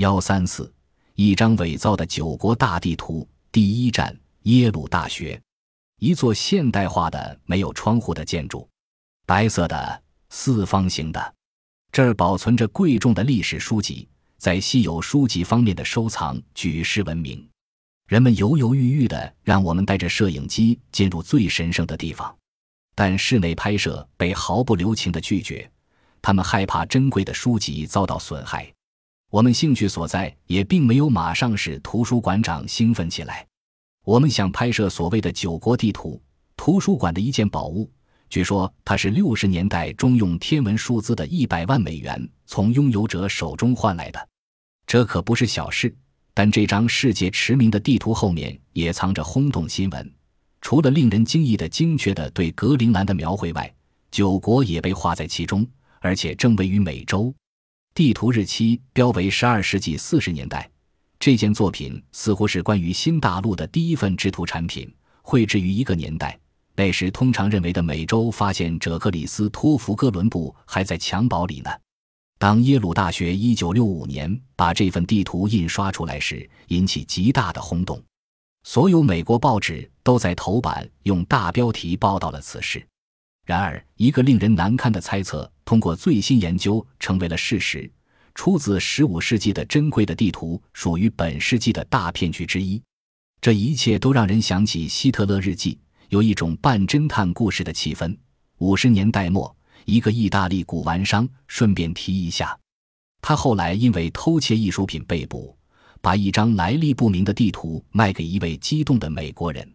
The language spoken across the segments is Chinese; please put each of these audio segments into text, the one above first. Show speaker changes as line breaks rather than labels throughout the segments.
幺三四，一张伪造的九国大地图。第一站，耶鲁大学，一座现代化的没有窗户的建筑，白色的四方形的。这儿保存着贵重的历史书籍，在稀有书籍方面的收藏举世闻名。人们犹犹豫豫的让我们带着摄影机进入最神圣的地方，但室内拍摄被毫不留情的拒绝。他们害怕珍贵的书籍遭到损害。我们兴趣所在也并没有马上使图书馆长兴奋起来。我们想拍摄所谓的九国地图，图书馆的一件宝物。据说它是六十年代中用天文数字的一百万美元从拥有者手中换来的，这可不是小事。但这张世界驰名的地图后面也藏着轰动新闻。除了令人惊异的精确的对格陵兰的描绘外，九国也被画在其中，而且正位于美洲。地图日期标为十二世纪四十年代。这件作品似乎是关于新大陆的第一份制图产品，绘制于一个年代。那时通常认为的美洲发现者克里斯托弗哥伦布还在襁褓里呢。当耶鲁大学一九六五年把这份地图印刷出来时，引起极大的轰动。所有美国报纸都在头版用大标题报道了此事。然而，一个令人难堪的猜测。通过最新研究，成为了事实。出自十五世纪的珍贵的地图，属于本世纪的大骗局之一。这一切都让人想起《希特勒日记》，有一种半侦探故事的气氛。五十年代末，一个意大利古玩商顺便提一下，他后来因为偷窃艺术品被捕，把一张来历不明的地图卖给一位激动的美国人。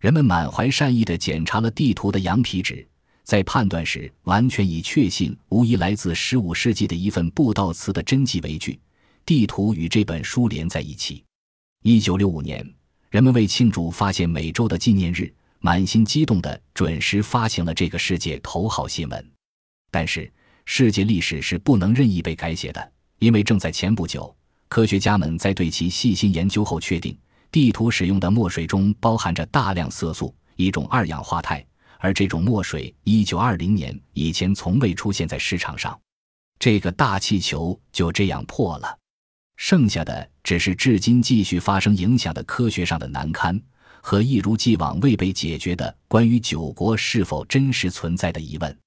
人们满怀善意地检查了地图的羊皮纸。在判断时，完全以确信无疑来自十五世纪的一份布道词的真迹为据。地图与这本书连在一起。一九六五年，人们为庆祝发现美洲的纪念日，满心激动地准时发行了这个世界头号新闻。但是，世界历史是不能任意被改写的，因为正在前不久，科学家们在对其细心研究后确定，地图使用的墨水中包含着大量色素，一种二氧化钛。而这种墨水，一九二零年以前从未出现在市场上。这个大气球就这样破了，剩下的只是至今继续发生影响的科学上的难堪和一如既往未被解决的关于九国是否真实存在的疑问。